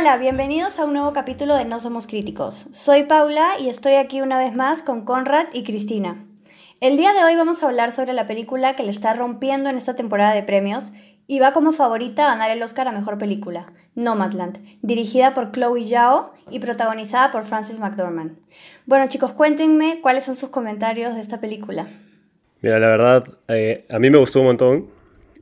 Hola, bienvenidos a un nuevo capítulo de No Somos Críticos. Soy Paula y estoy aquí una vez más con Conrad y Cristina. El día de hoy vamos a hablar sobre la película que le está rompiendo en esta temporada de premios y va como favorita a ganar el Oscar a Mejor Película, Nomadland, dirigida por Chloe Zhao y protagonizada por Frances McDormand. Bueno chicos, cuéntenme cuáles son sus comentarios de esta película. Mira, la verdad, eh, a mí me gustó un montón.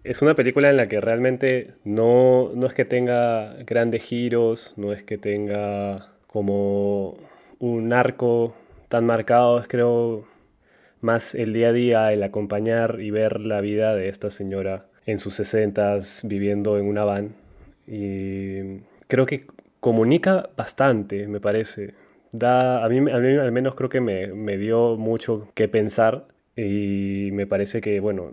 Es una película en la que realmente no, no es que tenga grandes giros, no es que tenga como un arco tan marcado, es creo más el día a día, el acompañar y ver la vida de esta señora en sus sesentas viviendo en una van. Y creo que comunica bastante, me parece. Da, a, mí, a al menos creo que me, me dio mucho que pensar y me parece que, bueno,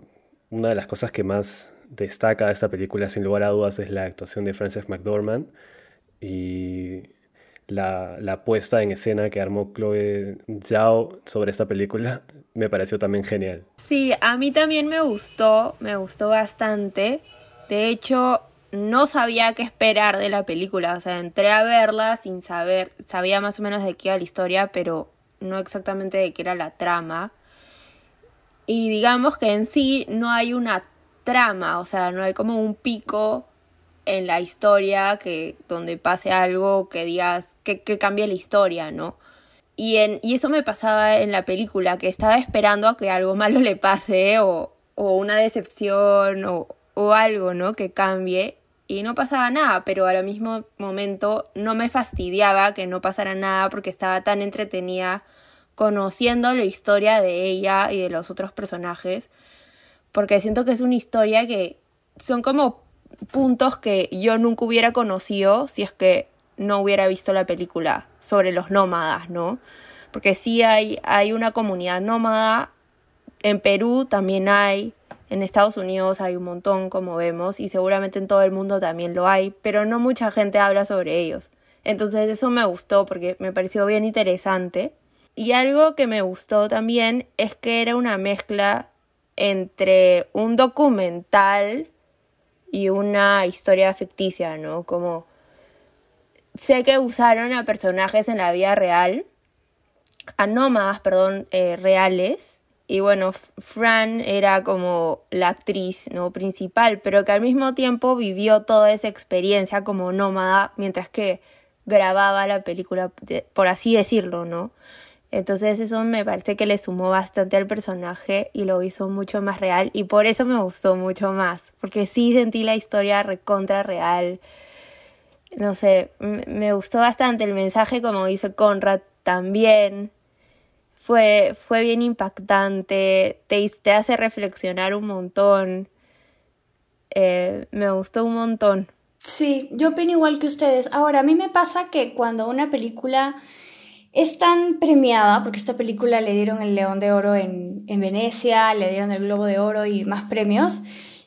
una de las cosas que más destaca de esta película, sin lugar a dudas, es la actuación de Frances McDormand y la, la, puesta en escena que armó Chloe Zhao sobre esta película me pareció también genial. Sí, a mí también me gustó, me gustó bastante. De hecho, no sabía qué esperar de la película, o sea, entré a verla sin saber, sabía más o menos de qué era la historia, pero no exactamente de qué era la trama. Y digamos que en sí no hay una trama, o sea, no hay como un pico en la historia que donde pase algo que digas que, que cambie la historia, ¿no? Y, en, y eso me pasaba en la película, que estaba esperando a que algo malo le pase o, o una decepción o, o algo, ¿no? Que cambie. Y no pasaba nada, pero al mismo momento no me fastidiaba que no pasara nada porque estaba tan entretenida conociendo la historia de ella y de los otros personajes. Porque siento que es una historia que son como puntos que yo nunca hubiera conocido si es que no hubiera visto la película sobre los nómadas, ¿no? Porque sí hay, hay una comunidad nómada, en Perú también hay, en Estados Unidos hay un montón, como vemos, y seguramente en todo el mundo también lo hay, pero no mucha gente habla sobre ellos. Entonces eso me gustó porque me pareció bien interesante. Y algo que me gustó también es que era una mezcla entre un documental y una historia ficticia, ¿no? Como sé que usaron a personajes en la vida real, a nómadas, perdón, eh, reales. Y bueno, Fran era como la actriz ¿no? principal, pero que al mismo tiempo vivió toda esa experiencia como nómada mientras que grababa la película, por así decirlo, ¿no? Entonces eso me parece que le sumó bastante al personaje y lo hizo mucho más real y por eso me gustó mucho más, porque sí sentí la historia recontra real no sé, me gustó bastante el mensaje, como dice Conrad también. Fue, fue bien impactante, te, te hace reflexionar un montón. Eh, me gustó un montón. Sí, yo opino igual que ustedes. Ahora, a mí me pasa que cuando una película es tan premiada, porque esta película le dieron el León de Oro en, en Venecia, le dieron el Globo de Oro y más premios,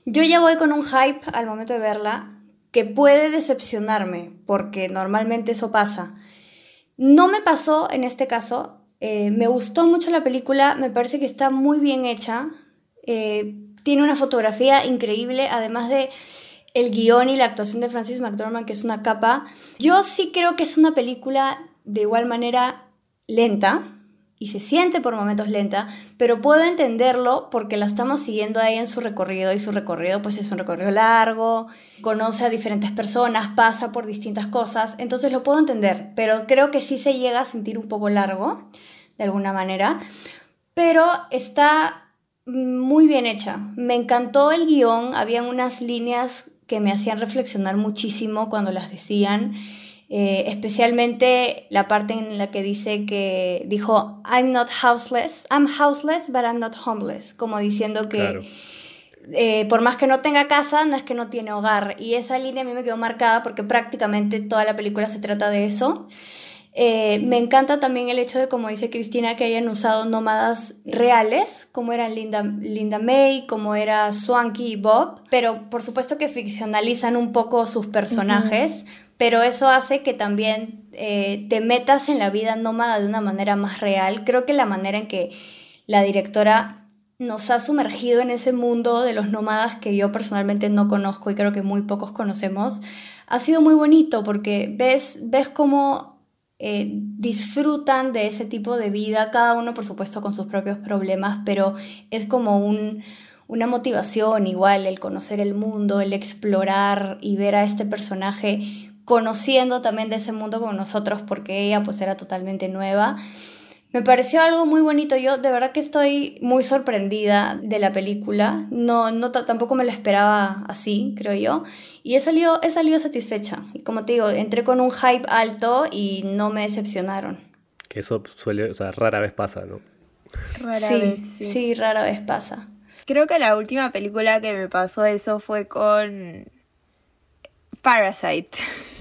yo ya voy con un hype al momento de verla que puede decepcionarme, porque normalmente eso pasa. No me pasó en este caso, eh, me gustó mucho la película, me parece que está muy bien hecha, eh, tiene una fotografía increíble, además de el guion y la actuación de Francis McDormand, que es una capa. Yo sí creo que es una película de igual manera lenta, y se siente por momentos lenta, pero puedo entenderlo porque la estamos siguiendo ahí en su recorrido y su recorrido pues es un recorrido largo, conoce a diferentes personas, pasa por distintas cosas, entonces lo puedo entender, pero creo que sí se llega a sentir un poco largo de alguna manera, pero está muy bien hecha. Me encantó el guion, habían unas líneas que me hacían reflexionar muchísimo cuando las decían eh, especialmente la parte en la que dice que dijo, I'm not houseless, I'm houseless, but I'm not homeless, como diciendo que eh, por más que no tenga casa, no es que no tiene hogar. Y esa línea a mí me quedó marcada porque prácticamente toda la película se trata de eso. Eh, me encanta también el hecho de, como dice Cristina, que hayan usado nómadas reales, como eran Linda, Linda May, como era Swanky y Bob, pero por supuesto que ficcionalizan un poco sus personajes pero eso hace que también eh, te metas en la vida nómada de una manera más real. Creo que la manera en que la directora nos ha sumergido en ese mundo de los nómadas que yo personalmente no conozco y creo que muy pocos conocemos, ha sido muy bonito porque ves, ves cómo eh, disfrutan de ese tipo de vida, cada uno por supuesto con sus propios problemas, pero es como un, una motivación igual el conocer el mundo, el explorar y ver a este personaje conociendo también de ese mundo con nosotros porque ella pues era totalmente nueva. Me pareció algo muy bonito. Yo de verdad que estoy muy sorprendida de la película. No, no tampoco me la esperaba así, creo yo. Y he salido, he salido satisfecha. Y como te digo, entré con un hype alto y no me decepcionaron. Que eso suele, o sea, rara vez pasa, ¿no? Rara sí, vez. Sí. sí, rara vez pasa. Creo que la última película que me pasó eso fue con Parasite.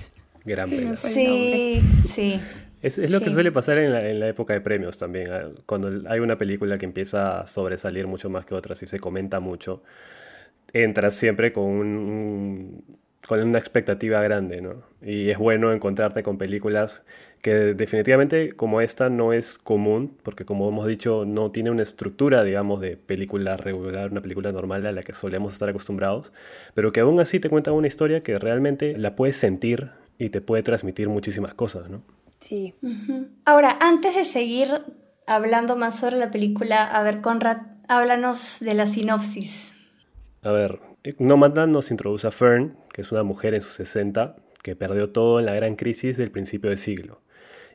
Gran película. Sí, sí. Es, lo que suele pasar en la, época de premios también, ah, cuando hay una película que empieza a sobresalir mucho más que otras y se comenta mucho, entras siempre con, un, con una expectativa grande, ¿no? Y es bueno encontrarte con películas que definitivamente como esta no es común, porque como hemos dicho, no tiene una estructura, digamos, de película regular, una película normal a la que solemos estar acostumbrados, pero que aún así te cuentan una historia que realmente la puedes sentir y te puede transmitir muchísimas cosas, ¿no? Sí. Ahora, antes de seguir hablando más sobre la película, a ver, Conrad, háblanos de la sinopsis. A ver, Nomada nos introduce a Fern, que es una mujer en sus 60, que perdió todo en la gran crisis del principio de siglo,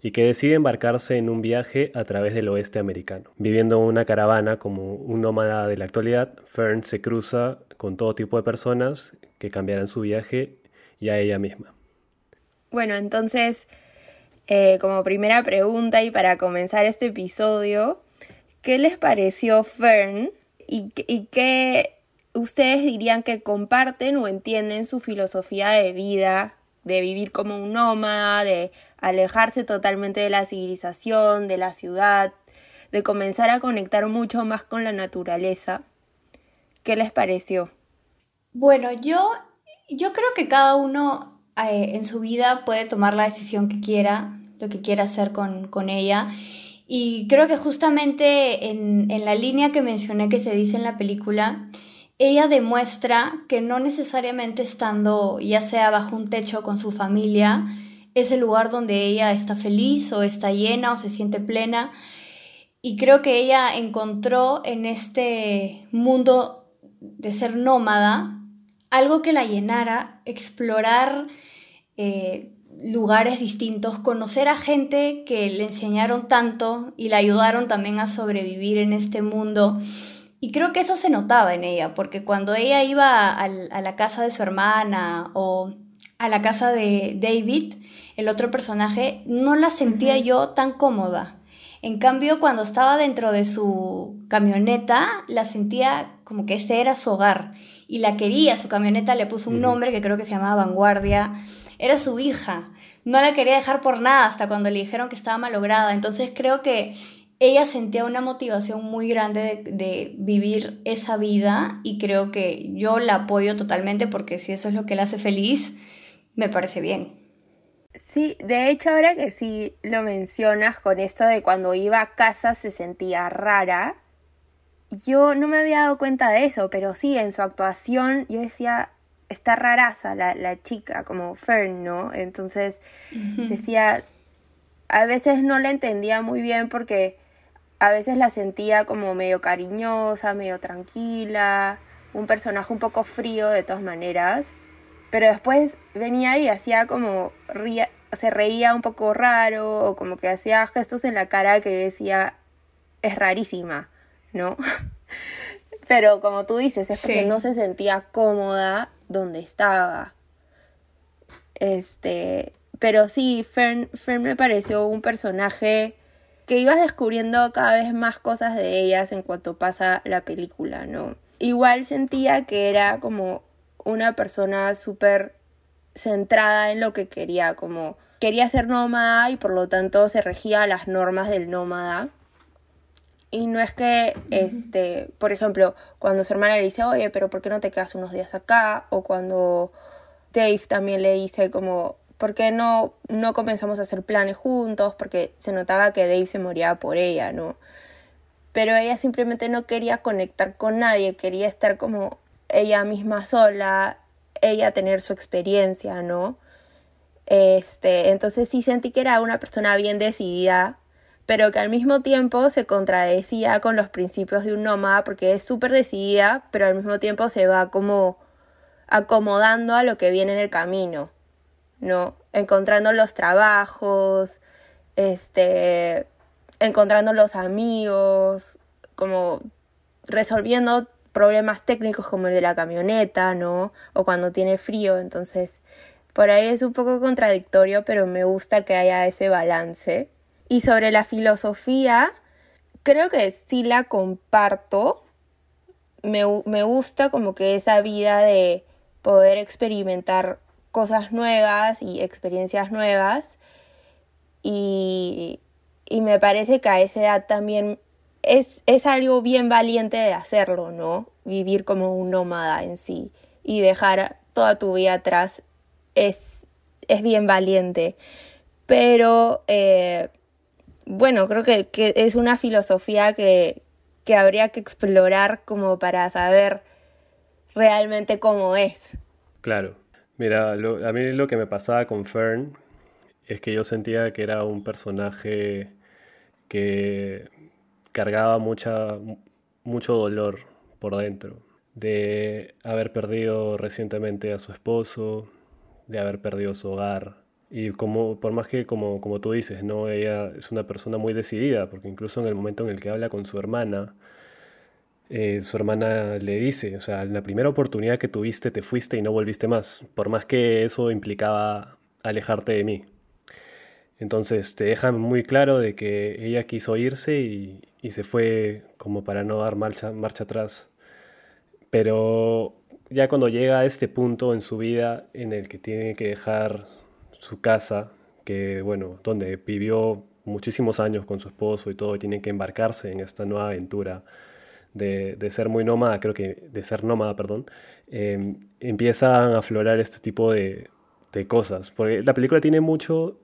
y que decide embarcarse en un viaje a través del oeste americano. Viviendo una caravana como un nómada de la actualidad, Fern se cruza con todo tipo de personas que cambiarán su viaje y a ella misma. Bueno, entonces eh, como primera pregunta y para comenzar este episodio, ¿qué les pareció Fern y, y qué ustedes dirían que comparten o entienden su filosofía de vida, de vivir como un nómada, de alejarse totalmente de la civilización, de la ciudad, de comenzar a conectar mucho más con la naturaleza? ¿Qué les pareció? Bueno, yo, yo creo que cada uno eh, en su vida puede tomar la decisión que quiera, lo que quiera hacer con, ella. Y creo que justamente en, en, la línea que mencioné que se dice en la película, ella demuestra que no necesariamente estando ya sea bajo un techo con su familia, es el lugar donde ella está feliz o está llena o se siente plena. Y creo que ella encontró en este mundo de ser nómada algo que la llenara, explorar eh, lugares distintos, conocer a gente que le enseñaron tanto y la ayudaron también a sobrevivir en este mundo. Y creo que eso se notaba en ella, porque cuando ella iba a, la casa de su hermana o a la casa de David, el otro personaje, no la sentía yo tan cómoda. En cambio, cuando estaba dentro de su camioneta, la sentía como que ese era su hogar y la quería. Su camioneta le puso un nombre que creo que se llamaba Vanguardia. Era su hija. No la quería dejar por nada hasta cuando le dijeron que estaba malograda. Entonces creo que ella sentía una motivación muy grande de, vivir esa vida y creo que yo la apoyo totalmente porque si eso es lo que la hace feliz, me parece bien. Sí, de hecho ahora que sí lo mencionas con esto de cuando iba a casa se sentía rara, yo no me había dado cuenta de eso, pero sí, en su actuación yo decía, está raraza la, la chica, como Fern, ¿no? Entonces decía, a veces no la entendía muy bien porque a veces la sentía como medio cariñosa, medio tranquila, un personaje un poco frío de todas maneras, pero después venía y hacía como, ría, se reía un poco raro o como que hacía gestos en la cara que decía, es rarísima. ¿No? Pero como tú dices, es porque no se sentía cómoda donde estaba. Este, pero sí, Fern, Fern me pareció un personaje que ibas descubriendo cada vez más cosas de ellas en cuanto pasa la película, ¿no? Igual sentía que era como una persona súper centrada en lo que quería, como quería ser nómada y por lo tanto se regía a las normas del nómada. Y no es que, este, por ejemplo, cuando su hermana le dice, oye, pero ¿por qué no te quedas unos días acá? O cuando Dave también le dice como, ¿por qué no, no comenzamos a hacer planes juntos? Porque se notaba que Dave se moría por ella, ¿no? Pero ella simplemente no quería conectar con nadie, quería estar como ella misma sola, ella tener su experiencia, ¿no? Este, entonces sí sentí que era una persona bien decidida, pero que al mismo tiempo se contradecía con los principios de un nómada, porque es súper decidida, pero al mismo tiempo se va como acomodando a lo que viene en el camino, ¿no? Encontrando los trabajos, este, encontrando los amigos, como resolviendo problemas técnicos como el de la camioneta, ¿no? O cuando tiene frío, entonces por ahí es un poco contradictorio, pero me gusta que haya ese balance. Y sobre la filosofía, creo que sí la comparto. Me, me gusta como que esa vida de poder experimentar cosas nuevas y experiencias nuevas. Y, y me parece que a esa edad también es, es algo bien valiente de hacerlo, ¿no? Vivir como un nómada en sí y dejar toda tu vida atrás es, es bien valiente. Pero eh, bueno, creo que, es una filosofía que, que habría que explorar como para saber realmente cómo es. Claro. Mira, a mí lo que me pasaba con Fern es que yo sentía que era un personaje que cargaba mucha, mucho dolor por dentro, de haber perdido recientemente a su esposo, de haber perdido su hogar. Y como, por más que, como, como tú dices, ¿no? ella es una persona muy decidida, porque incluso en el momento en el que habla con su hermana, eh, su hermana le dice, o sea, en la primera oportunidad que tuviste te fuiste y no volviste más, por más que eso implicaba alejarte de mí. Entonces te dejan muy claro de que ella quiso irse y, se fue como para no dar marcha, marcha atrás. Pero ya cuando llega a este punto en su vida en el que tiene que dejar su casa, que bueno, donde vivió muchísimos años con su esposo y todo, y tiene que embarcarse en esta nueva aventura de, ser muy nómada, creo que de ser nómada, perdón, em, empiezan a aflorar este tipo de, de cosas. Porque la película tiene mucho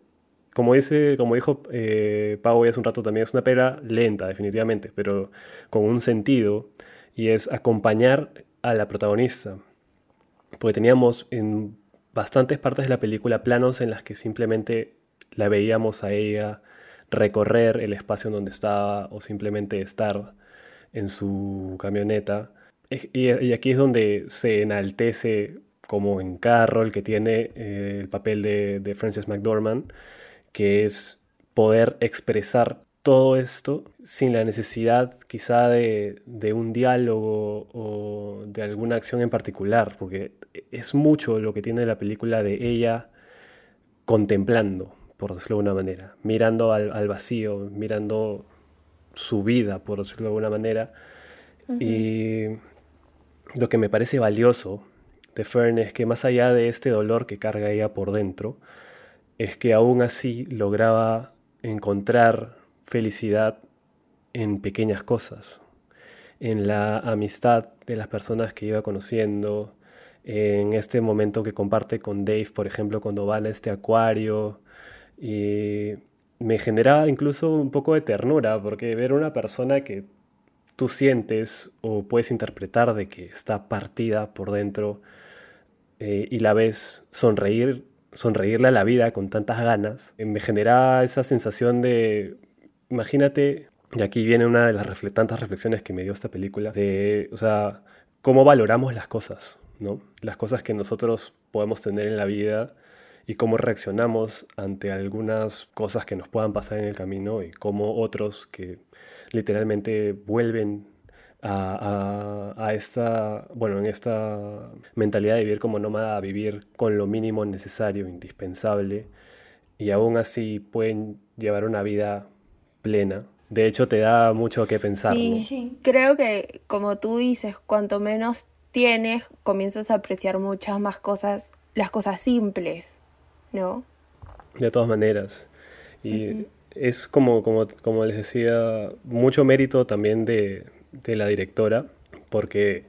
como, dice, como dijo eh, Pau hace un rato también, es una pera lenta, definitivamente, pero con un sentido, y es acompañar a la protagonista. Porque teníamos en bastantes partes de la película planos en las que simplemente la veíamos a ella recorrer el espacio en donde estaba o simplemente estar en su camioneta. Y, aquí es donde se enaltece como en Carroll, que tiene eh, el papel de, de Frances McDormand, que es poder expresar todo esto sin la necesidad quizá de, un diálogo o de alguna acción en particular, porque es mucho lo que tiene la película de ella contemplando, por decirlo de alguna manera, mirando al, vacío, mirando su vida, por decirlo de alguna manera. Y lo que me parece valioso de Fern es que más allá de este dolor que carga ella por dentro, es que aún así lograba encontrar felicidad en pequeñas cosas, en la amistad de las personas que iba conociendo, en este momento que comparte con Dave, por ejemplo, cuando van a este acuario, y me generaba incluso un poco de ternura, porque ver una persona que tú sientes o puedes interpretar de que está partida por dentro eh, y la ves sonreír sonreírle a la vida con tantas ganas, me genera esa sensación de, imagínate, y aquí viene una de las tantas reflexiones que me dio esta película, de, o sea, cómo valoramos las cosas, ¿no? Las cosas que nosotros podemos tener en la vida y cómo reaccionamos ante algunas cosas que nos puedan pasar en el camino y cómo otros que literalmente vuelven a, esta, bueno, en esta mentalidad de vivir como nómada, a vivir con lo mínimo necesario, indispensable, y aún así pueden llevar una vida plena. De hecho, te da mucho que pensar. Sí, sí. creo que como tú dices, cuanto menos tienes, comienzas a apreciar muchas más cosas, las cosas simples, ¿no? De todas maneras. Y es como, como, como les decía, mucho mérito también de, de la directora, porque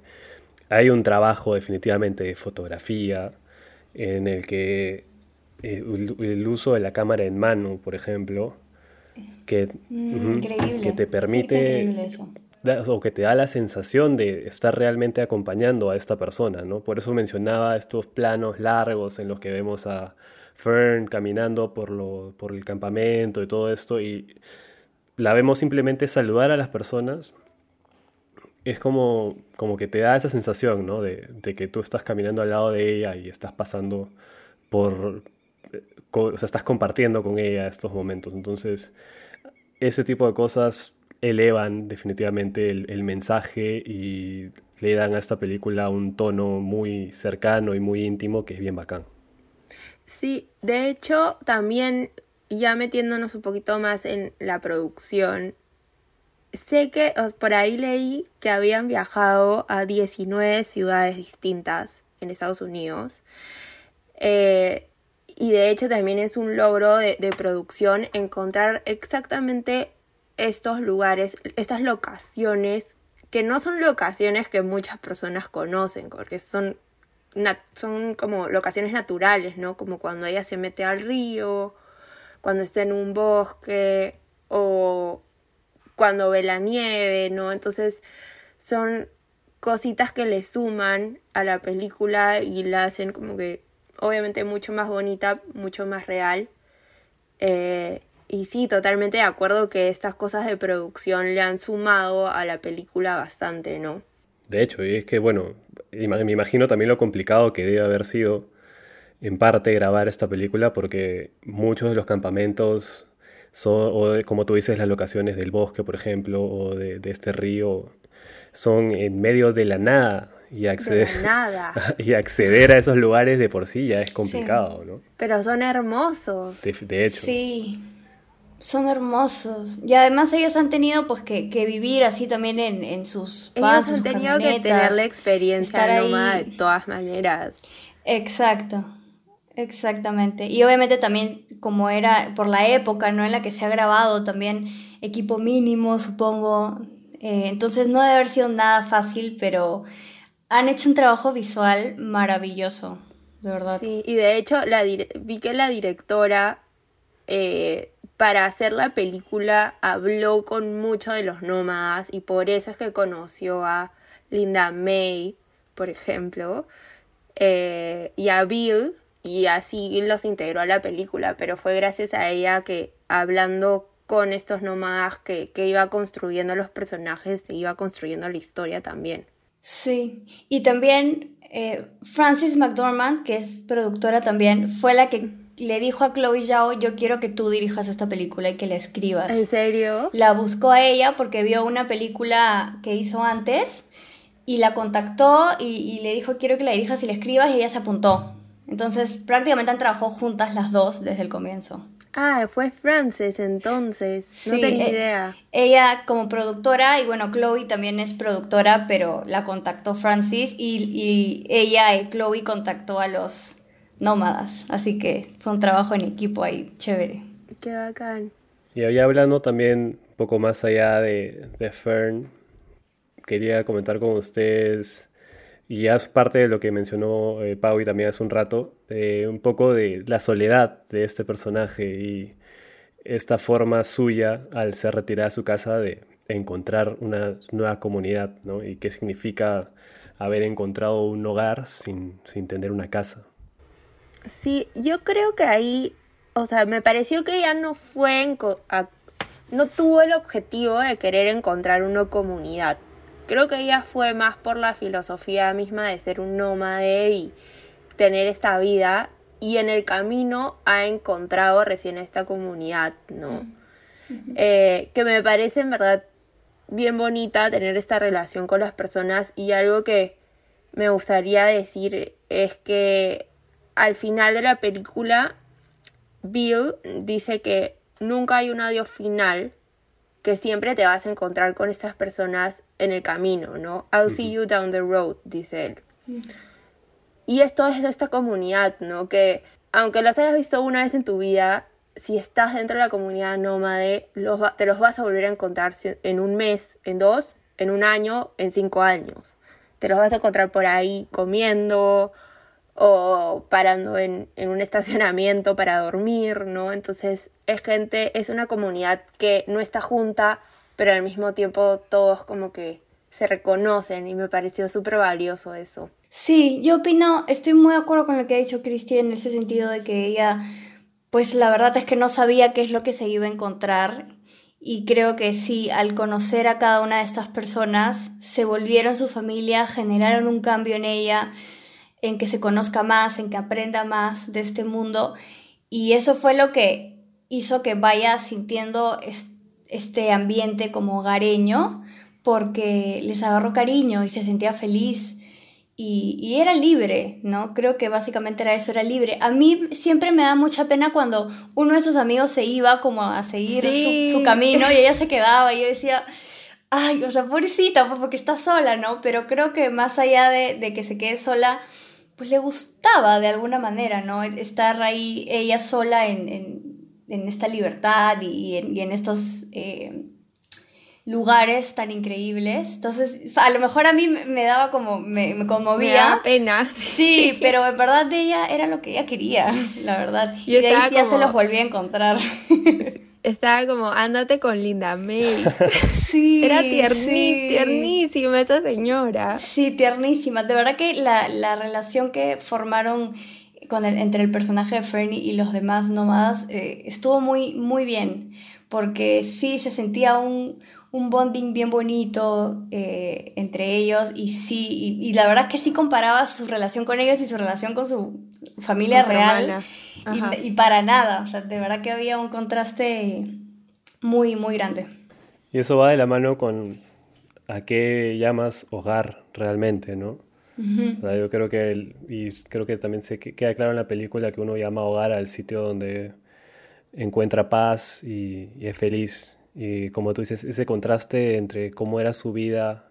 hay un trabajo definitivamente de fotografía en el que eh, el, uso de la cámara en mano, por ejemplo, que, mm, que te permite o que te da la sensación de estar realmente acompañando a esta persona, ¿no? Por eso mencionaba estos planos largos en los que vemos a Fern caminando por, lo, por el campamento y todo esto y la vemos simplemente saludar a las personas. Es como, como que te da esa sensación, ¿no? De, de que tú estás caminando al lado de ella y estás pasando por, o sea, estás compartiendo con ella estos momentos. Entonces, ese tipo de cosas elevan definitivamente el, mensaje y le dan a esta película un tono muy cercano y muy íntimo que es bien bacán. Sí, de hecho, también ya metiéndonos un poquito más en la producción, sé que por ahí leí que habían viajado a 19 ciudades distintas en Estados Unidos. Eh, y de hecho también es un logro de, de producción encontrar exactamente estos lugares, estas locaciones, que no son locaciones que muchas personas conocen, porque son, son como locaciones naturales, ¿no? Como cuando ella se mete al río, cuando está en un bosque o cuando ve la nieve, ¿no? Entonces son cositas que le suman a la película y la hacen como que obviamente mucho más bonita, mucho más real. Eh, y sí, totalmente de acuerdo que estas cosas de producción le han sumado a la película bastante, ¿no? De hecho, y es que, bueno, me imagino también lo complicado que debe haber sido en parte grabar esta película porque muchos de los campamentos son, o como tú dices, las locaciones del bosque, por ejemplo, o de, de este río, son en medio de la nada y acceder, nada. y acceder a esos lugares de por sí ya es complicado, ¿no? Pero son hermosos. de hecho. Sí. Son hermosos. Y además ellos han tenido pues que, vivir así también en, en sus Ellos han tenido que tener la experiencia nómada de todas maneras. Exacto. Exactamente. Y obviamente también como era por la época, ¿no? En la que se ha grabado también equipo mínimo, supongo. Eh, entonces no debe haber sido nada fácil, pero han hecho un trabajo visual maravilloso, de verdad. Sí, y de hecho la vi que la directora eh, para hacer la película habló con muchos de los nómadas y por eso es que conoció a Linda May, por ejemplo, eh, y a Bill, y así los integró a la película, pero fue gracias a ella que hablando con estos nómadas que, que iba construyendo los personajes, iba construyendo la historia también. Sí, y también eh, Frances McDormand, que es productora también, fue la que le dijo a Chloe Zhao, yo quiero que tú dirijas esta película y que la escribas. ¿En serio? La buscó a ella porque vio una película que hizo antes y la contactó y, le dijo, quiero que la dirijas y la escribas y ella se apuntó. Entonces prácticamente han trabajado juntas las dos desde el comienzo. Ah, fue Frances entonces. no tenía eh, idea. Ella como productora, y bueno, Chloe también es productora, pero la contactó Francis y, y ella y Chloe contactó a los nómadas. Así que fue un trabajo en equipo ahí, chévere. Qué bacán. Y hablando también un poco más allá de, de Fern, quería comentar con ustedes, y ya es parte de lo que mencionó eh, Pau y también hace un rato, eh, un poco de la soledad de este personaje y esta forma suya al ser retirada a su casa de encontrar una nueva comunidad, ¿no? Y qué significa haber encontrado un hogar sin, sin tener una casa. Sí, yo creo que ahí, o sea, me pareció que ella no fue, en no tuvo el objetivo de querer encontrar una comunidad. Creo que ella fue más por la filosofía misma de ser un nómade y tener esta vida y en el camino ha encontrado recién esta comunidad, ¿no? Eh, que me parece en verdad bien bonita tener esta relación con las personas y algo que me gustaría decir es que al final de la película, Bill dice que nunca hay un adiós final, que siempre te vas a encontrar con estas personas en el camino, ¿no? I'll see you down the road, dice él. Y esto es de esta comunidad, ¿no? Que aunque los hayas visto una vez en tu vida, si estás dentro de la comunidad nómade, los, te los vas a volver a encontrar en un mes, en dos, en un año, en cinco años. Te los vas a encontrar por ahí comiendo, o parando en, un estacionamiento para dormir, ¿no? Entonces es gente, es una comunidad que no está junta pero al mismo tiempo todos como que se reconocen y me pareció súper valioso eso. Sí, yo opino, estoy muy de acuerdo con lo que ha dicho Cristi en ese sentido de que ella, pues la verdad es que no sabía qué es lo que se iba a encontrar y creo que sí, al conocer a cada una de estas personas, se volvieron su familia, generaron un cambio en ella, en que se conozca más, en que aprenda más de este mundo y eso fue lo que hizo que vaya sintiendo este ambiente como hogareño porque les agarró cariño y se sentía feliz y, era libre, ¿no? Creo que básicamente era eso, era libre. A mí siempre me da mucha pena cuando uno de sus amigos se iba como a seguir su, camino y ella se quedaba y yo decía, ay, o sea, pobrecita, pues porque está sola, ¿no? Pero creo que más allá de, que se quede sola, pues le gustaba de alguna manera, ¿no? Estar ahí ella sola en, esta libertad y, en, estos... Eh, lugares tan increíbles. Entonces, a lo mejor a mí me daba como, me, me conmovía. Me pena. Sí, pero en verdad de ella era lo que ella quería, la verdad. Y, de ahí ya se los volví a encontrar. Estaba como, ándate con Linda May. Sí. Era tiernísima esa señora. Sí, tiernísima. De verdad que la, la relación que formaron con el, entre el personaje de Fernie y los demás nómadas eh, estuvo muy, muy bien. Porque sí se sentía un, un bonding bien bonito eh, entre ellos y sí, y, la verdad es que sí comparaba su relación con ellos y su relación con su familia real y, y, para nada, o sea, de verdad que había un contraste muy, muy grande. Y eso va de la mano con a qué llamas hogar realmente, ¿no? O sea, yo creo que, y creo que también se queda claro en la película que uno llama hogar al sitio donde encuentra paz y, y es feliz y como tú dices, ese contraste entre cómo era su vida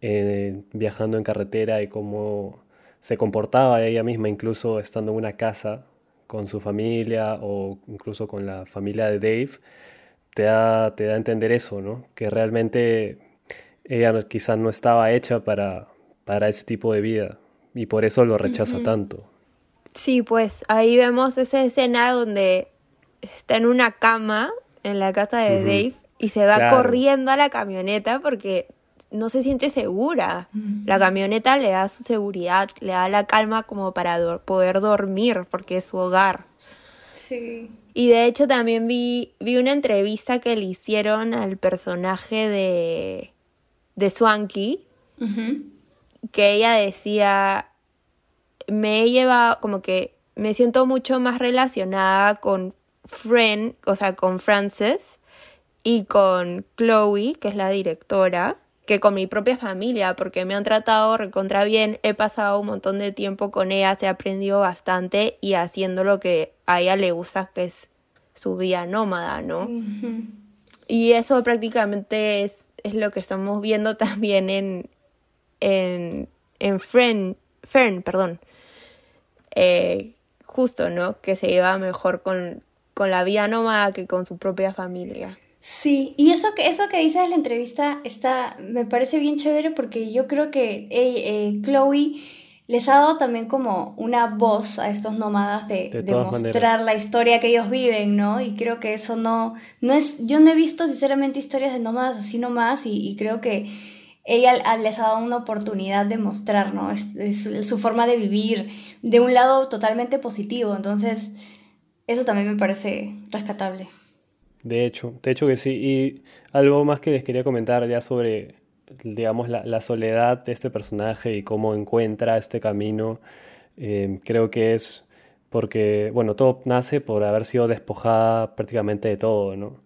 eh, viajando en carretera y cómo se comportaba ella misma, incluso estando en una casa con su familia o incluso con la familia de Dave, te da, te da a entender eso, ¿no? Que realmente ella quizás no estaba hecha para, para ese tipo de vida y por eso lo rechaza tanto. Sí, pues ahí vemos esa escena donde está en una cama en la casa de Dave y se va corriendo a la camioneta porque no se siente segura. La camioneta le da su seguridad, le da la calma como para poder dormir porque es su hogar. Sí. Y de hecho también vi, vi una entrevista que le hicieron al personaje de, de Swanky, que ella decía, me lleva como que me siento mucho más relacionada con Friend, o sea, con Frances y con Chloe, que es la directora, que con mi propia familia, porque me han tratado recontra bien, he pasado un montón de tiempo con ella, se ha aprendido bastante y haciendo lo que a ella le gusta, que es su vida nómada, ¿no? Y eso prácticamente es, es, lo que estamos viendo también en, en, en Fern, Fern, perdón. Eh, justo, ¿no? Que se lleva mejor con, con la vida nómada que con su propia familia. Sí, y eso que, eso que dices en la entrevista está, me parece bien chévere porque yo creo que eh, Chloe les ha dado también como una voz a estos nómadas de, de, mostrar la historia que ellos viven, ¿no? Y creo que eso no, no es, yo no he visto sinceramente historias de nómadas así nomás y, y creo que ella les ha dado una oportunidad de mostrar, ¿no? su forma de vivir de un lado totalmente positivo, entonces eso también me parece rescatable. De hecho, de hecho que sí. Y algo más que les quería comentar ya sobre, digamos, la, soledad de este personaje y cómo encuentra este camino. Eh, creo que es porque, bueno, todo nace por haber sido despojada prácticamente de todo, ¿no?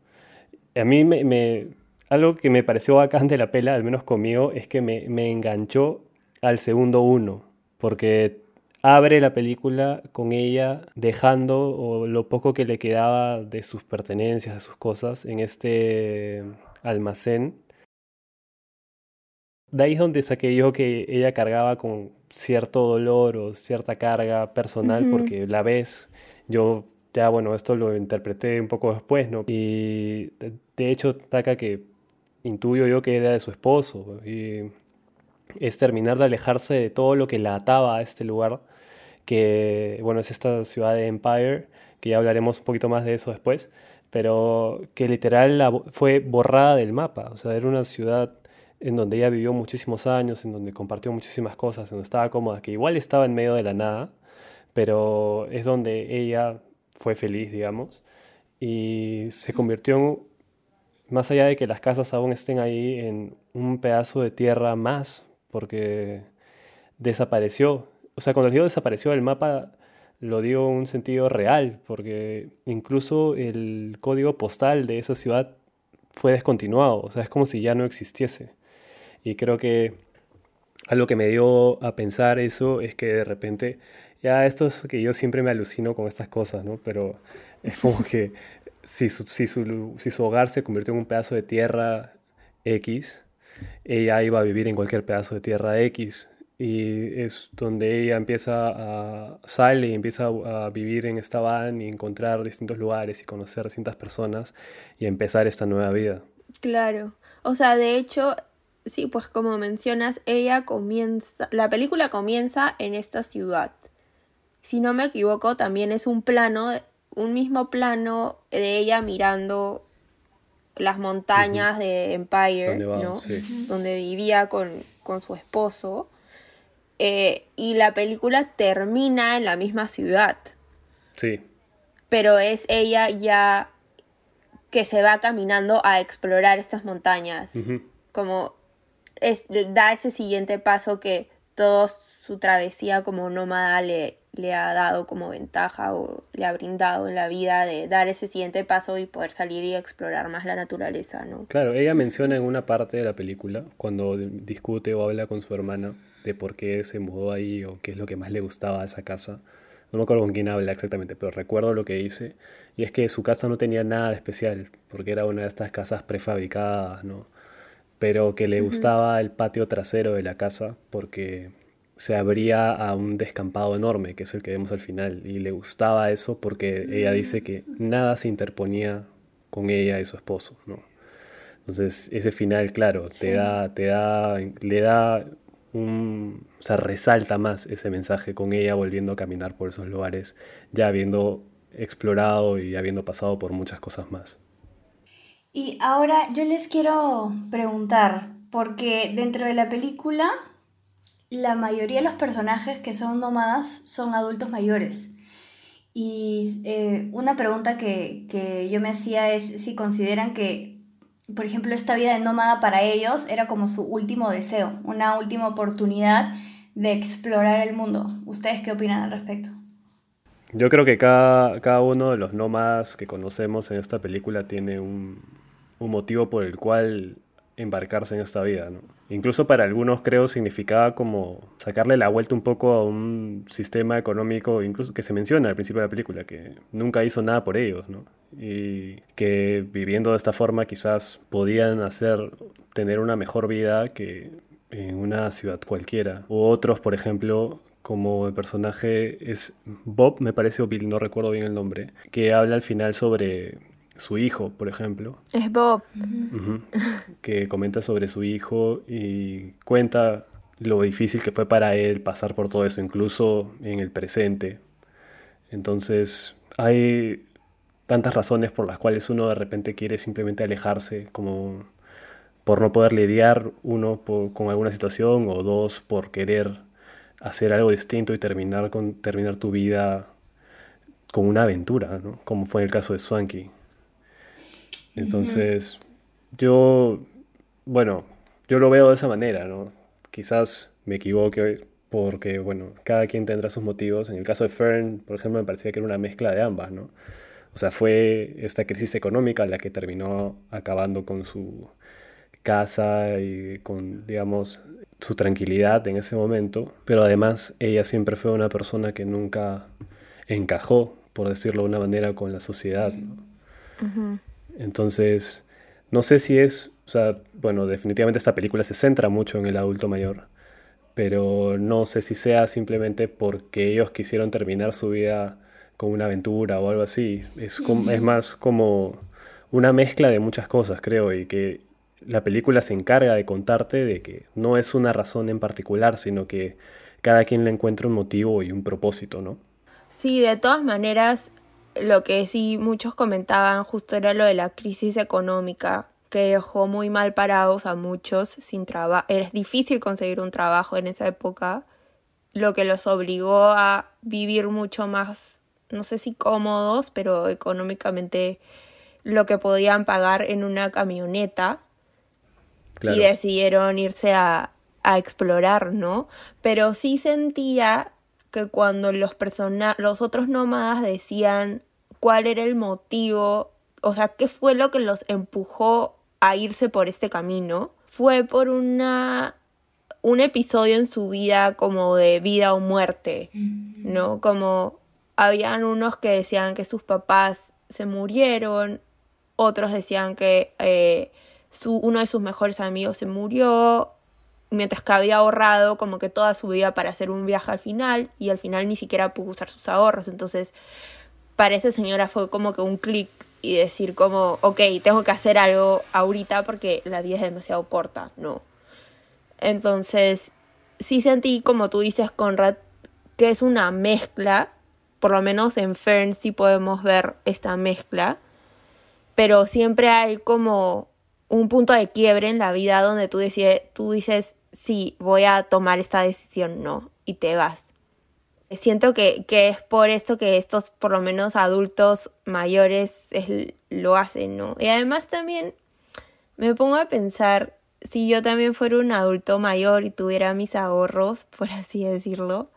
A mí me, algo que me pareció bacán de la pela, al menos conmigo, es que me, me enganchó al segundo uno, porque abre la película con ella dejando lo poco que le quedaba de sus pertenencias, de sus cosas en este almacén. De ahí es donde saqué yo que ella cargaba con cierto dolor o cierta carga personal porque la ves, yo ya bueno, esto lo interpreté un poco después, ¿no? Y de hecho, Taca que intuyo yo que era de su esposo y es terminar de alejarse de todo lo que la ataba a este lugar que, bueno, es esta ciudad de Empire, que ya hablaremos un poquito más de eso después, pero que literal fue borrada del mapa, o sea, era una ciudad en donde ella vivió muchísimos años, en donde compartió muchísimas cosas, en donde estaba cómoda, que igual estaba en medio de la nada, pero es donde ella fue feliz, digamos, y se convirtió en, más allá de que las casas aún estén ahí, en un pedazo de tierra más, porque desapareció. O sea, cuando el digo desapareció del mapa, lo digo en un sentido real, porque incluso el código postal de esa ciudad fue descontinuado, o sea, es como si ya no existiese. Y creo que algo que me dio a pensar eso es que de repente, ya esto es que yo siempre me alucino con estas cosas, ¿no? Pero es como que si su, si su hogar se convirtió en un pedazo de tierra X, ella iba a vivir en cualquier pedazo de tierra X y es donde ella empieza a sale y empieza a, vivir en esta van y encontrar distintos lugares y conocer distintas personas y empezar esta nueva vida. Claro. O sea, de hecho, sí, pues como mencionas, ella comienza, la película comienza en esta ciudad. Si no me equivoco, también es un plano, un mismo plano de ella mirando las montañas de Empire, ¿no? Donde vivía con, con su esposo. Eh, y la película termina en la misma ciudad. Sí. Pero es ella ya que se va caminando a explorar estas montañas. Como es, da ese siguiente paso que toda su travesía como nómada le, le ha dado como ventaja o le ha brindado en la vida de dar ese siguiente paso y poder salir y explorar más la naturaleza, ¿no? Claro, ella menciona en una parte de la película, cuando discute o habla con su hermana, de por qué se mudó ahí o qué es lo que más le gustaba a esa casa. No me acuerdo con quién habla exactamente, pero recuerdo lo que dice. Y es que su casa no tenía nada de especial, porque era una de estas casas prefabricadas, ¿no? Pero que le gustaba el patio trasero de la casa porque se abría a un descampado enorme, que es el que vemos al final. Y le gustaba eso porque ella dice que nada se interponía con ella y su esposo, ¿no? Entonces, ese final, claro, te da, te da, le da o sea, resalta más ese mensaje con ella volviendo a caminar por esos lugares, ya habiendo explorado y habiendo pasado por muchas cosas más. Y ahora yo les quiero preguntar, porque dentro de la película la mayoría de los personajes que son nómadas son adultos mayores. Y eh, una pregunta que, que yo me hacía es si consideran que por ejemplo, esta vida de nómada para ellos era como su último deseo, una última oportunidad de explorar el mundo. ¿Ustedes qué opinan al respecto? Yo creo que cada, cada uno de los nómadas que conocemos en esta película tiene un, un motivo por el cual embarcarse en esta vida. Incluso para algunos creo significaba como sacarle la vuelta un poco a un sistema económico, incluso que se menciona al principio de la película, que nunca hizo nada por ellos, ¿no? Y que viviendo de esta forma quizás podían hacer tener una mejor vida que en una ciudad cualquiera. O otros, por ejemplo, como el personaje es Bob, me parece, o Bill, no recuerdo bien el nombre, que habla al final sobre su hijo, por ejemplo. Es Bob. que comenta sobre su hijo y cuenta lo difícil que fue para él pasar por todo eso, incluso en el presente. Entonces, hay tantas razones por las cuales uno de repente quiere simplemente alejarse, como por no poder lidiar, uno con alguna situación, o dos, por querer hacer algo distinto y terminar, con, terminar tu vida con una aventura, ¿no? como fue en el caso de Swanky. Entonces, yo, bueno, yo lo veo de esa manera, ¿no? Quizás me equivoque porque, bueno, cada quien tendrá sus motivos. En el caso de Fern, por ejemplo, me parecía que era una mezcla de ambas, ¿no? O sea, fue esta crisis económica la que terminó acabando con su casa y con, digamos, su tranquilidad en ese momento. Pero además ella siempre fue una persona que nunca encajó, por decirlo de una manera, con la sociedad. ¿no? Entonces, no sé si es, o sea, bueno, definitivamente esta película se centra mucho en el adulto mayor, pero no sé si sea simplemente porque ellos quisieron terminar su vida con una aventura o algo así. Es, es más como una mezcla de muchas cosas, creo, y que la película se encarga de contarte de que no es una razón en particular, sino que cada quien le encuentra un motivo y un propósito, ¿no? Sí, de todas maneras, lo que sí muchos comentaban justo era lo de la crisis económica que dejó muy mal parados a muchos sin trabajo. Era difícil conseguir un trabajo en esa época, lo que los obligó a vivir mucho más, no sé si cómodos, pero económicamente lo que podían pagar en una camioneta. Y decidieron irse a, a explorar, ¿no? Pero sí sentía que cuando los, los otros nómadas decían cuál era el motivo, o sea, qué fue lo que los empujó a irse por este camino, fue por una un episodio en su vida como de vida o muerte, ¿no? Como habían unos que decían que sus papás se murieron, otros decían que eh, su, uno de sus mejores amigos se murió, mientras que había ahorrado como que toda su vida para hacer un viaje al final y al final ni siquiera pudo usar sus ahorros. Entonces, para esa señora fue como que un clic y decir como, ok, tengo que hacer algo ahorita porque la vida es demasiado corta, no. Entonces, sí sentí, como tú dices, Conrad, que es una mezcla, por lo menos en Fern sí podemos ver esta mezcla, pero siempre hay como un punto de quiebre en la vida donde tú, dices, tú dices, sí, voy a tomar esta decisión, no, y te vas. Siento que, que es por esto que estos, por lo menos adultos mayores, lo hacen, ¿no? Y además también me pongo a pensar, si yo también fuera un adulto mayor y tuviera mis ahorros, por así decirlo,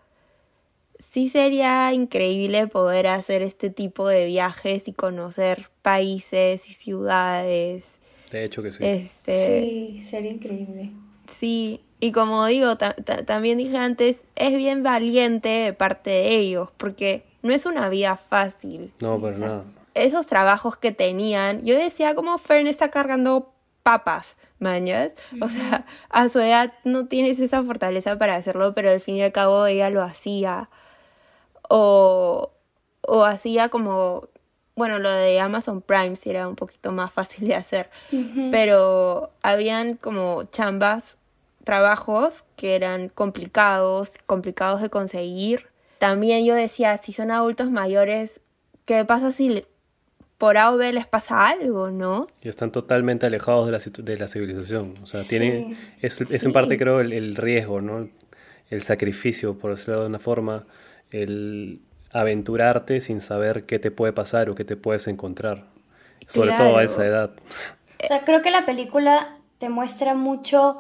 sí sería increíble poder hacer este tipo de viajes y conocer países y ciudades. De hecho que sí. Este, sí, sería increíble. Sí, y como digo, también dije antes, es bien valiente de parte de ellos, porque no es una vida fácil. No, pero nada. Esos trabajos que tenían, yo decía como Fern está cargando papas, mañas. O sea, a su edad no tienes esa fortaleza para hacerlo, pero al fin y al cabo ella lo hacía. O, o hacía como, bueno, lo de Amazon Prime sí era un poquito más fácil de hacer, pero habían como chambas trabajos que eran complicados, complicados de conseguir. También yo decía, si son adultos mayores, ¿qué pasa si por A o B les pasa algo, no? Y están totalmente alejados de la, de la civilización. O sea, tiene, es, es en parte creo el, riesgo, ¿no? El sacrificio, por decirlo de una forma, el aventurarte sin saber qué te puede pasar o qué te puedes encontrar. Sobre todo a esa edad. O sea, creo que la película te muestra mucho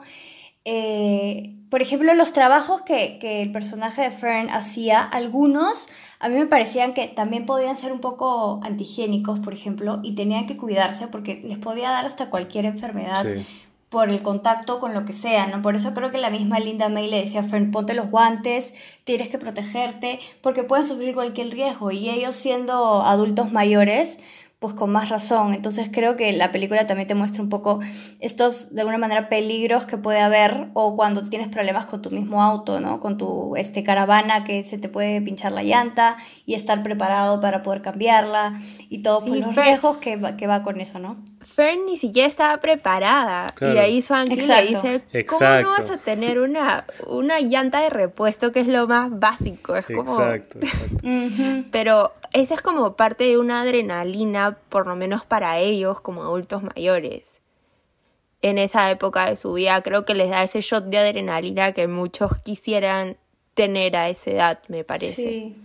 eh, por ejemplo, los trabajos que, el personaje de Fern hacía, algunos a mí me parecían que también podían ser un poco antihigiénicos, por ejemplo, y tenían que cuidarse porque les podía dar hasta cualquier enfermedad por el contacto con lo que sea, ¿no? Por eso creo que la misma Linda May le decía a Fern, ponte los guantes, tienes que protegerte, porque pueden sufrir cualquier riesgo, y ellos siendo adultos mayores, pues con más razón. Entonces creo que la película también te muestra un poco estos, de alguna manera, peligros que puede haber o cuando tienes problemas con tu mismo auto, ¿no? Con tu este, caravana que se te puede pinchar la llanta y estar preparado para poder cambiarla y todos pues, los riesgos que que va con eso, ¿no? Fern ni siquiera estaba preparada. Y ahí Swanky le dice, ¿cómo no vas a tener una, una llanta de repuesto que es lo más básico? Es como... Exacto, Pero esa es como parte de una adrenalina, por lo menos para ellos como adultos mayores. En esa época de su vida creo que les da ese shot de adrenalina que muchos quisieran tener a esa edad, me parece.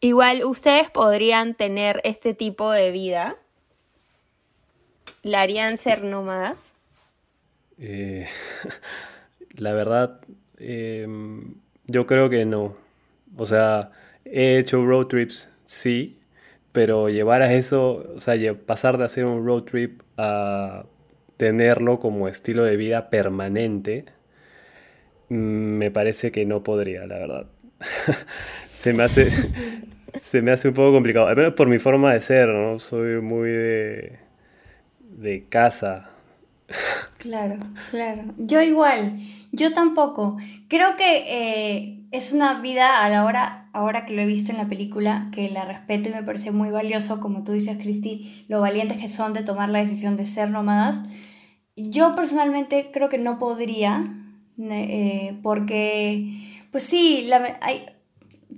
Igual ustedes podrían tener este tipo de vida. ¿La harían ser nómadas? Eh, la verdad, em, yo creo que no. O sea, he hecho road trips sí, pero llevar a eso, o sea, pasar de hacer un road trip a tenerlo como estilo de vida permanente, mm, me parece que no podría, la verdad. se me hace se me hace un poco complicado, al menos por mi forma de ser, ¿no? Soy muy de de casa. Claro, claro. Yo igual, yo tampoco. Creo que eh, es una vida a la hora, ahora que lo he visto en la película, que la respeto y me parece muy valioso, como tú dices, Cristi, lo valientes que son de tomar la decisión de ser nómadas. Yo personalmente creo que no podría, eh, porque, pues sí, hay,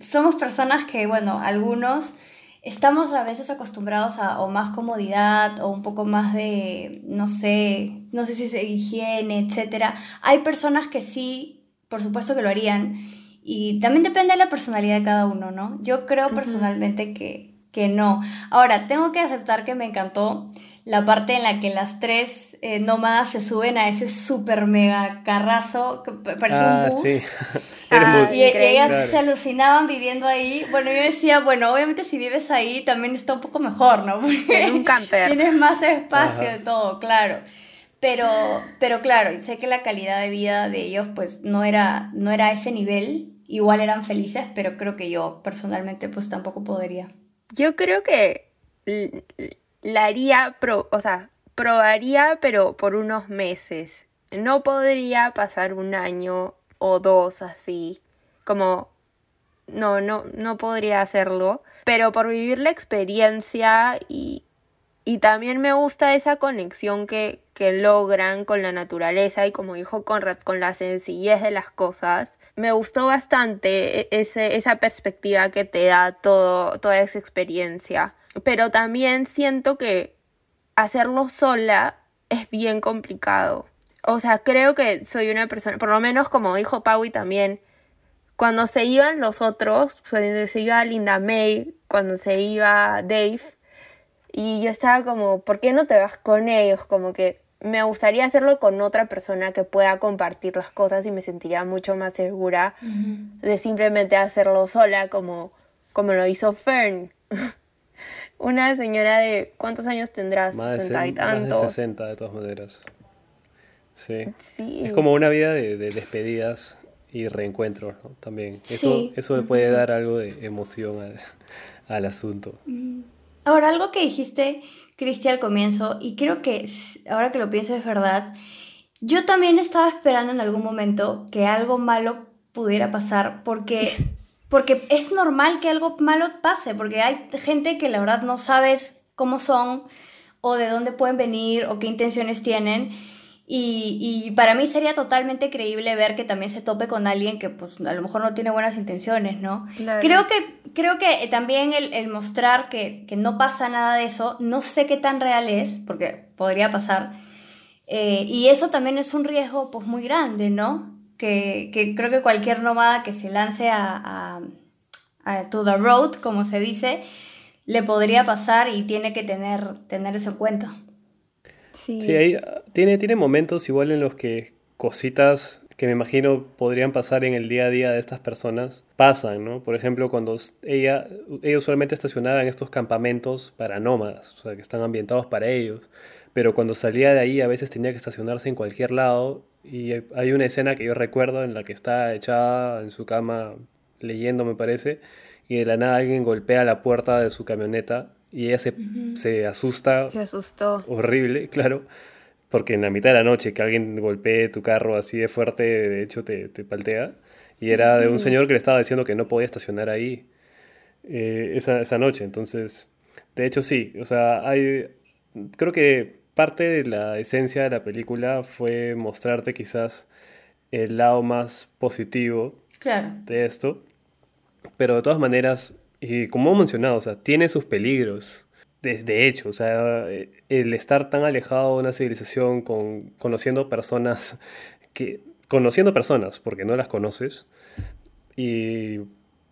somos personas que, bueno, algunos estamos a veces acostumbrados a o más comodidad o un poco más de, no sé, no sé si es higiene, etc. Hay personas que sí, por supuesto que lo harían. Y también depende de la personalidad de cada uno, ¿no? Yo creo personalmente que, que no. Ahora, tengo que aceptar que me encantó la parte en la que las tres eh, nómadas se suben a ese super mega carrazo que parece un Ah, bus. sí. Ah, y, y ellas Claro. se alucinaban viviendo ahí. Bueno, yo decía, bueno, obviamente si vives ahí también está un poco mejor, ¿no? Porque En un camper. tienes más espacio de todo, claro. Pero, pero claro, sé que la calidad de vida de ellos pues no era, no era a ese nivel. Igual eran felices, pero creo que yo personalmente pues tampoco podría. Yo creo que la haría, pro, o sea, probaría, pero por unos meses. No podría pasar un año o dos así, como no, no, no podría hacerlo, pero por vivir la experiencia y, y también me gusta esa conexión que, que logran con la naturaleza y como dijo Conrad, con la sencillez de las cosas. Me gustó bastante e- ese, esa perspectiva que te da todo, toda esa experiencia. Pero también siento que hacerlo sola es bien complicado. O sea, creo que soy una persona, por lo menos como dijo Paui también, cuando se iban los otros, cuando se iba Linda May, cuando se iba Dave, y yo estaba como, ¿por qué no te vas con ellos? Como que me gustaría hacerlo con otra persona que pueda compartir las cosas y me sentiría mucho más segura de simplemente hacerlo sola como, como lo hizo Fern. Una señora de, ¿cuántos años tendrás? Más de, Sesenta y se- más de tantos. 60 de todas maneras. Sí. Sí. Es como una vida de, de despedidas y reencuentros, ¿no? También. Eso, Sí. eso le puede dar algo de emoción al, al asunto. Ahora, algo que dijiste, Cristi, al comienzo, y creo que ahora que lo pienso es verdad, yo también estaba esperando en algún momento que algo malo pudiera pasar, porque, porque es normal que algo malo pase, porque hay gente que la verdad no sabes cómo son, o de dónde pueden venir, o qué intenciones tienen. Y, y para mí sería totalmente creíble ver que también se tope con alguien que pues a lo mejor no tiene buenas intenciones, ¿no? Claro. Creo que, creo que también el, el mostrar que, que no pasa nada de eso, no sé qué tan real es, porque podría pasar. Eh, y eso también es un riesgo pues muy grande, ¿no? Que, que creo que cualquier nómada que se lance a, a, a to the road, como se dice, le podría pasar y tiene que tener, tener eso en cuenta. Sí. Sí, ahí tiene, tiene momentos igual en los que cositas que me imagino podrían pasar en el día a día de estas personas pasan, ¿no? Por ejemplo, cuando ella, ellos solamente estacionaban en estos campamentos para nómadas, o sea, que están ambientados para ellos, pero cuando salía de ahí a veces tenía que estacionarse en cualquier lado y hay- una escena que yo recuerdo en la que está echada en su cama leyendo, me parece, y de la nada alguien golpea la puerta de su camioneta y ella se, se asusta Se asustó. horrible, claro, porque en la mitad de la noche que alguien golpee tu carro así de fuerte, de hecho te, te paltea. Y era de un señor que le estaba diciendo que no podía estacionar ahí eh, esa, esa noche. Entonces, de hecho sí, o sea, hay, creo que parte de la esencia de la película fue mostrarte quizás el lado más positivo Claro. de esto. Pero de todas maneras, y como hemos mencionado, o sea, tiene sus peligros. De, de hecho, o sea, el estar tan alejado de una civilización con, conociendo personas que conociendo personas porque no las conoces y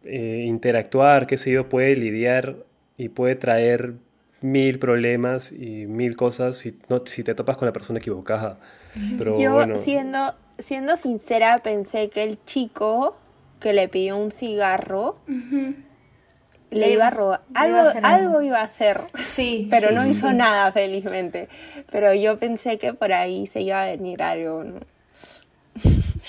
eh, interactuar, qué sé yo, puede lidiar y puede traer mil problemas y mil cosas si, no, si te topas con la persona equivocada. Pero Yo, bueno, siendo, siendo sincera, pensé que el chico que le pidió un cigarro le Le iba a robar. le iba Algo, a algo. algo iba a hacer. Sí. Pero sí, no sí, hizo sí. nada, felizmente. Pero yo pensé que por ahí se iba a venir algo, ¿no?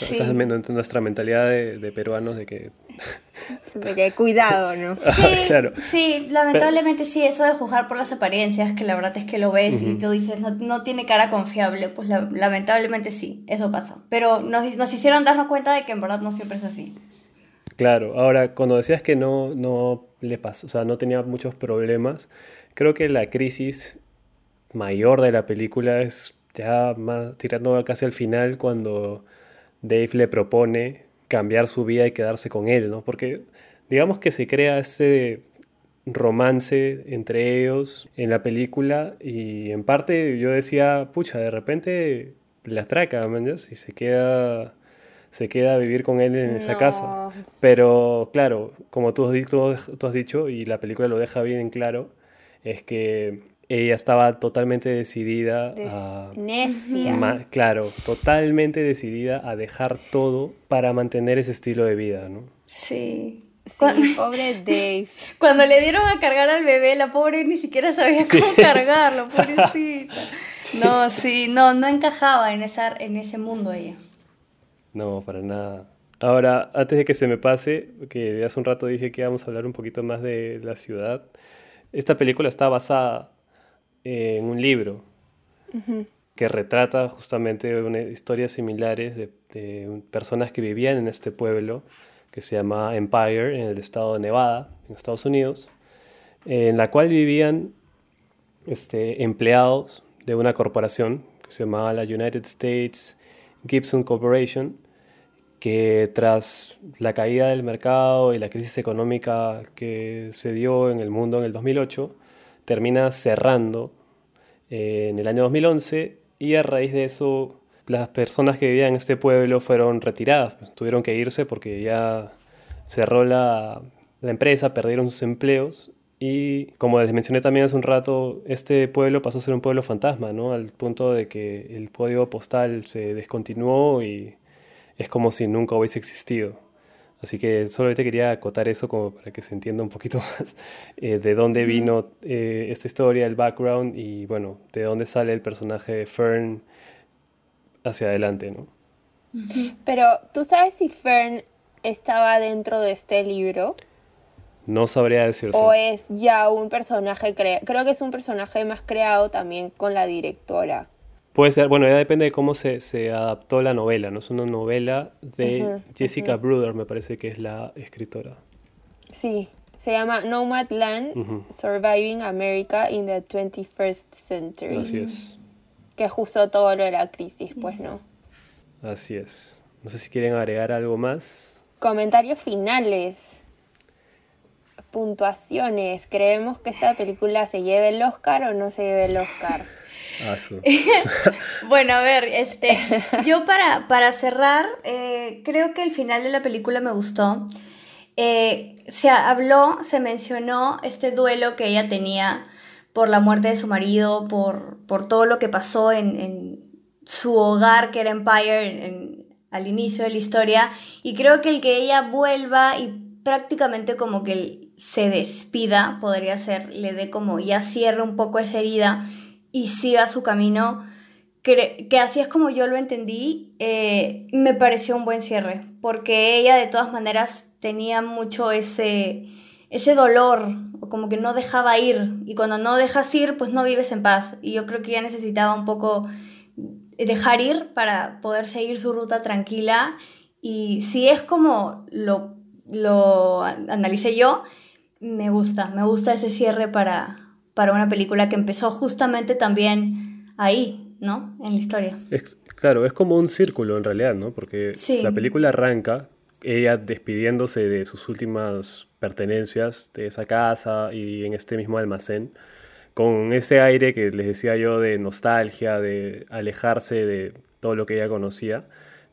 Esa- es nuestra mentalidad de, de peruanos de que De que cuidado, ¿no? Sí, Claro. sí, lamentablemente sí, eso de juzgar por las apariencias, que la verdad es que lo ves y tú dices, no, no tiene cara confiable, pues la- lamentablemente sí, eso pasa. Pero nos, nos hicieron darnos cuenta de que en verdad no siempre es así. Claro, ahora cuando decías que no, no le pasó, o sea, no tenía muchos problemas, creo que la crisis mayor de la película es ya más tirando casi al final cuando Dave le propone cambiar su vida y quedarse con él, ¿no? Porque digamos que se crea ese, romance entre ellos en la película y en parte yo decía, pucha, de repente la atraca, ¿me Y se queda se queda a vivir con él en esa casa. Pero claro, como tú, tú has dicho, y la película lo deja bien en claro, es que ella estaba totalmente decidida a... Necia. claro, totalmente decidida a dejar todo para mantener ese estilo de vida, ¿no? Sí. Sí, pobre Dave. Cuando le dieron a cargar al bebé, la pobre ni siquiera sabía cómo cargarlo, pobrecita. No, sí, no, no encajaba en, esa, en ese mundo ella. No, para nada. Ahora, antes de que se me pase, que hace un rato dije que íbamos a hablar un poquito más de la ciudad, esta película está basada en un libro que retrata justamente una, historias similares de, de, personas que vivían en este pueblo que se llama Empire en el estado de Nevada, en Estados Unidos, en la cual vivían este, empleados de una corporación que se llamaba la United States Gibson Corporation, que tras la caída del mercado y la crisis económica que se dio en el mundo en el 2008, termina cerrando eh, en el año 2011 y a raíz de eso las personas que vivían en este pueblo fueron retiradas, pues, tuvieron que irse porque ya cerró la, la empresa, perdieron sus empleos y como les mencioné también hace un rato, este pueblo pasó a ser un pueblo fantasma, ¿no? Al punto de que el código postal se descontinuó y es como si nunca hubiese existido. Así que solamente quería acotar eso como para que se entienda un poquito más eh, de dónde vino eh, esta historia, el background y bueno, de dónde sale el personaje de Fern hacia adelante, ¿no? Pero, ¿tú sabes si Fern estaba dentro de este libro? No sabría decirte. O es ya un personaje creado. Creo que es un personaje más creado también con la directora. Puede ser, bueno, ya depende de cómo se, se adaptó la novela, ¿no? Es una novela de Jessica Bruder, me parece que es la escritora. Sí, se llama Nomadland, Surviving America in the 21st Century. Así es. Que justo todo lo de la crisis, pues, ¿no? Así es. No sé si quieren agregar algo más. Comentarios finales. Puntuaciones. ¿Creemos que esta película se lleve el Oscar o no se lleve el Oscar? Ah, bueno, a ver, este, yo para, para cerrar, eh, creo que el final de la película me gustó. Eh, se habló, se mencionó este duelo que ella tenía por la muerte de su marido, por, por todo lo que pasó en, su hogar, que era Empire, al inicio de la historia. Y creo que el que ella vuelva y prácticamente como que se despida, podría ser, le dé como ya cierre un poco esa herida y siga su camino, que, que así es como yo lo entendí, eh, me pareció un buen cierre, porque ella de todas maneras tenía mucho ese, ese dolor, como que no dejaba ir, y cuando no dejas ir, pues no vives en paz, y yo creo que ella necesitaba un poco dejar ir para poder seguir su ruta tranquila, y si es como lo, lo analicé yo, me gusta, me gusta ese cierre para, para una película que empezó justamente también ahí, ¿no? En la historia. claro, es como un círculo en realidad, ¿no? Porque la película arranca ella despidiéndose de sus últimas pertenencias de esa casa y en este mismo almacén, con ese aire que les decía yo de nostalgia, de alejarse de todo lo que ella conocía,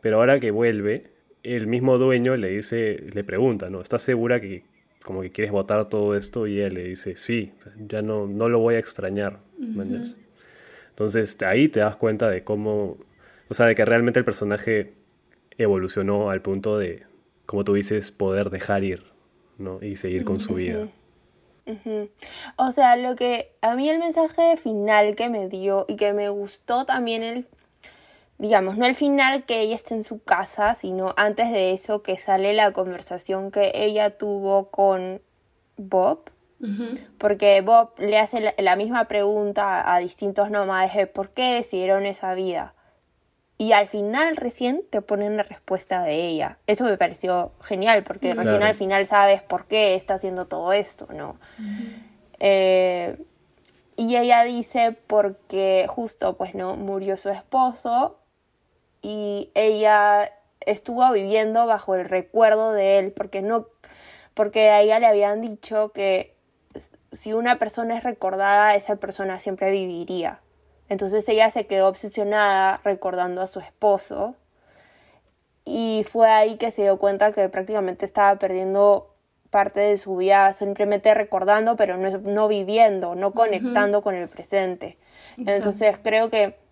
pero ahora que vuelve, el mismo dueño le dice, le pregunta, ¿no? ¿Estás segura que como que quieres votar todo esto y él le dice, sí, ya no, no lo voy a extrañar. Entonces ahí te das cuenta de cómo, o sea, de que realmente el personaje evolucionó al punto de, como tú dices, poder dejar ir, ¿no? Y seguir con su vida. O sea, lo que a mí el mensaje final que me dio y que me gustó también el digamos, no el final que ella esté en su casa, sino antes de eso que sale la conversación que ella tuvo con Bob. Porque Bob le hace la, misma pregunta a distintos nómades de por qué decidieron esa vida. Y al final recién te ponen la respuesta de ella. Eso me pareció genial, porque recién al final sabes por qué está haciendo todo esto, ¿no? Eh, y ella dice porque justo, pues no, murió su esposo y ella estuvo viviendo bajo el recuerdo de él porque no porque a ella le habían dicho que si una persona es recordada, esa persona siempre viviría. Entonces ella se quedó obsesionada recordando a su esposo y fue ahí que se dio cuenta que prácticamente estaba perdiendo parte de su vida simplemente recordando, pero no, no viviendo, no conectando con el presente. Entonces creo que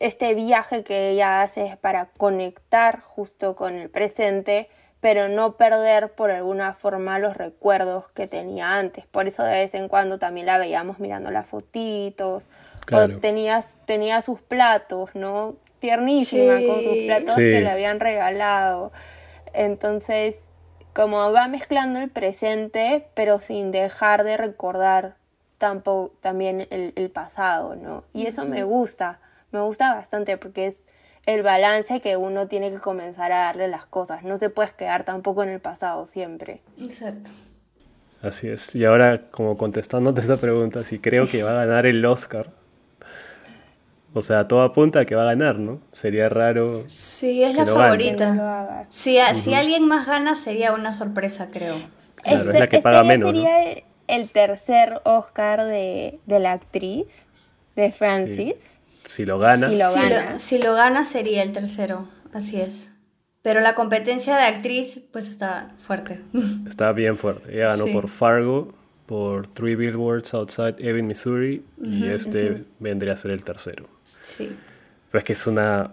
este viaje que ella hace es para conectar justo con el presente, pero no perder por alguna forma los recuerdos que tenía antes. Por eso de vez en cuando también la veíamos mirando las fotitos, o tenía, tenía sus platos, ¿no? Tiernísima con sus platos que le habían regalado. Entonces, como va mezclando el presente, pero sin dejar de recordar tampoco, también el, pasado, ¿no? Y eso me gusta, me gusta bastante porque es el balance que uno tiene que comenzar a darle las cosas. No se puede quedar tampoco en el pasado siempre. Exacto. Así es. Y ahora, como contestándote esa pregunta, si creo que va a ganar el Oscar. O sea, todo apunta a que va a ganar, ¿no? Sería raro. Sí, es la favorita. Si, si alguien más gana, sería una sorpresa, creo. Claro, es la este, que paga este menos. Sería el tercer Oscar de, la actriz, de Francis. Si lo gana. Si lo gana. sería el tercero, así es. Pero la competencia de actriz, pues está fuerte. Está bien fuerte. Ella ganó por Fargo, por Three Billboards Outside Ebbing, Missouri, y este vendría a ser el tercero. Sí. Pero es que es una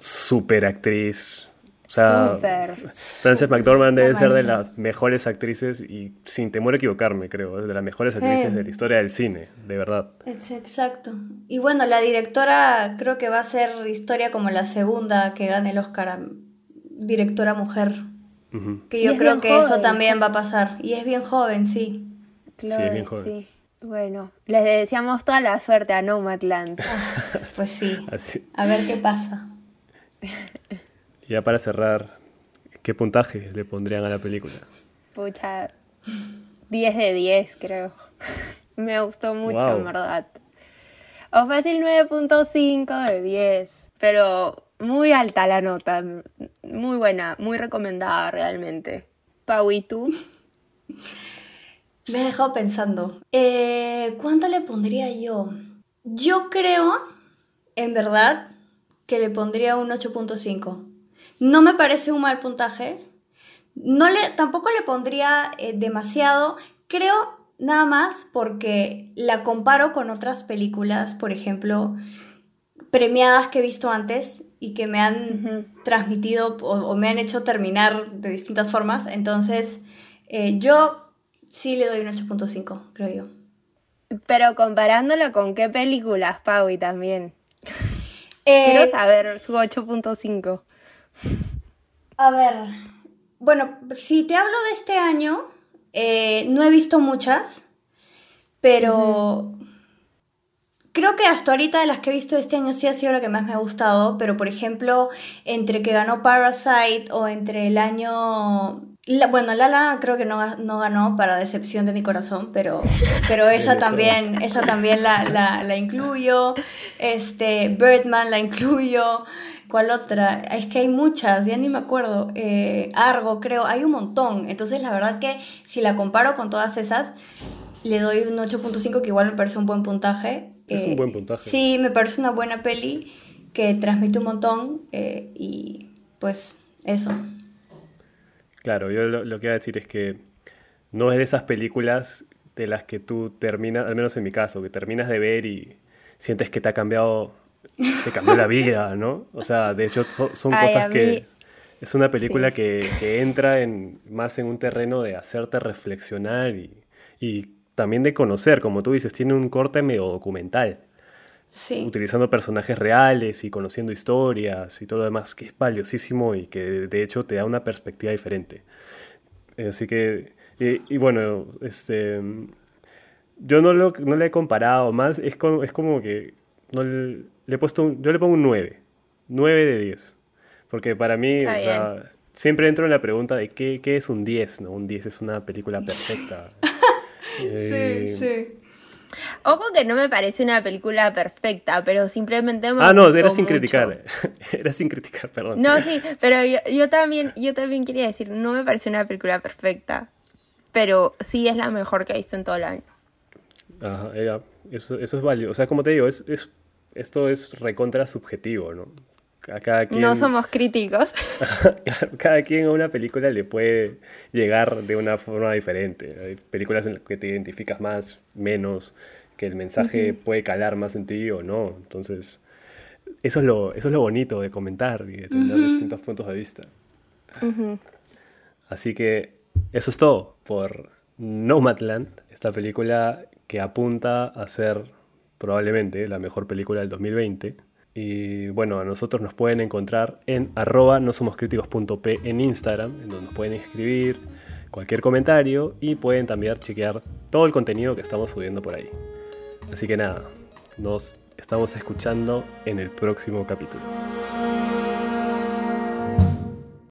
super actriz o sea, Frances McDormand debe ser de las mejores actrices y sin temor a equivocarme, creo, es de las mejores actrices de la historia del cine, de verdad. Es exacto. Y bueno, la directora creo que va a ser historia como la segunda que gane el Oscar directora mujer. Que yo creo que eso también va a pasar. Y es bien joven, sí. sí, es bien joven. Bueno, les deseamos toda la suerte a Nomadland. pues sí. A ver qué pasa. ya para cerrar, ¿qué puntaje le pondrían a la película? Pucha, 10 de 10 creo. Me gustó mucho, en verdad. O fácil 9.5 de 10, pero muy alta la nota, muy buena, muy recomendada realmente. Pau, ¿y tú? Me he dejado pensando. Eh, ¿Cuánto le pondría yo? Yo creo, en verdad, que le pondría un 8.5. No me parece un mal puntaje. No le, tampoco le pondría eh, demasiado. Creo nada más porque la comparo con otras películas, por ejemplo, premiadas que he visto antes y que me han transmitido o, me han hecho terminar de distintas formas. Entonces, eh, yo sí le doy un 8.5, creo yo. Pero comparándolo con qué películas, Pau, y también. Quiero eh, saber su 8.5. A ver, bueno, si te hablo de este año, eh, no he visto muchas, pero creo que hasta ahorita de las que he visto este año sí ha sido la que más me ha gustado, pero por ejemplo, entre que ganó Parasite o entre el año... bueno, Lala creo que no, no, ganó para decepción de mi corazón, pero, pero esa también, esa también la, la, la incluyo. Este, Birdman la incluyo. ¿Cuál otra? Es que hay muchas, ya ni me acuerdo. Eh, Argo, creo, hay un montón. Entonces, la verdad que si la comparo con todas esas, le doy un 8.5, que igual me parece un buen puntaje. Es un eh, buen puntaje. Sí, me parece una buena peli que transmite un montón eh, y pues eso. Claro, yo lo, lo que voy a decir es que no es de esas películas de las que tú terminas, al menos en mi caso, que terminas de ver y sientes que te ha cambiado te cambió la vida, ¿no? O sea, de hecho son, cosas que... Es una película que, entra en, más en un terreno de hacerte reflexionar y, también de conocer, como tú dices, tiene un corte medio documental. Sí. Utilizando personajes reales y conociendo historias y todo lo demás, que es valiosísimo y que de hecho te da una perspectiva diferente. Así que, y, bueno, este, yo no, lo, no le he comparado más, es como, es como que no, le he puesto yo le pongo un 9. 9 de 10. Porque para mí, siempre entro en la pregunta de qué, qué, es un 10, ¿no? Un 10 es una película perfecta. sí, sí. Ojo que no me parece una película perfecta, pero simplemente me Ah, no, era sin criticar. era sin criticar, perdón. No, sí, pero yo, yo, también, yo también quería decir, no me parece una película perfecta, pero sí es la mejor que he visto en todo el año. Ajá, eso, eso es válido. O sea, como te digo, es, es, esto es recontra subjetivo, ¿no? cada quien, no somos críticos. cada quien a una película le puede llegar de una forma diferente. Hay películas en las que te identificas más, menos, que el mensaje puede calar más en ti o no. Entonces, eso es lo, eso es lo bonito de comentar y de tener distintos puntos de vista. Así que eso es todo por Nomadland, esta película que apunta a ser probablemente la mejor película del 2020. Y bueno, a nosotros nos pueden encontrar en arroba no somos en Instagram, en donde nos pueden escribir cualquier comentario y pueden también chequear todo el contenido que estamos subiendo por ahí. Así que nada, nos estamos escuchando en el próximo capítulo.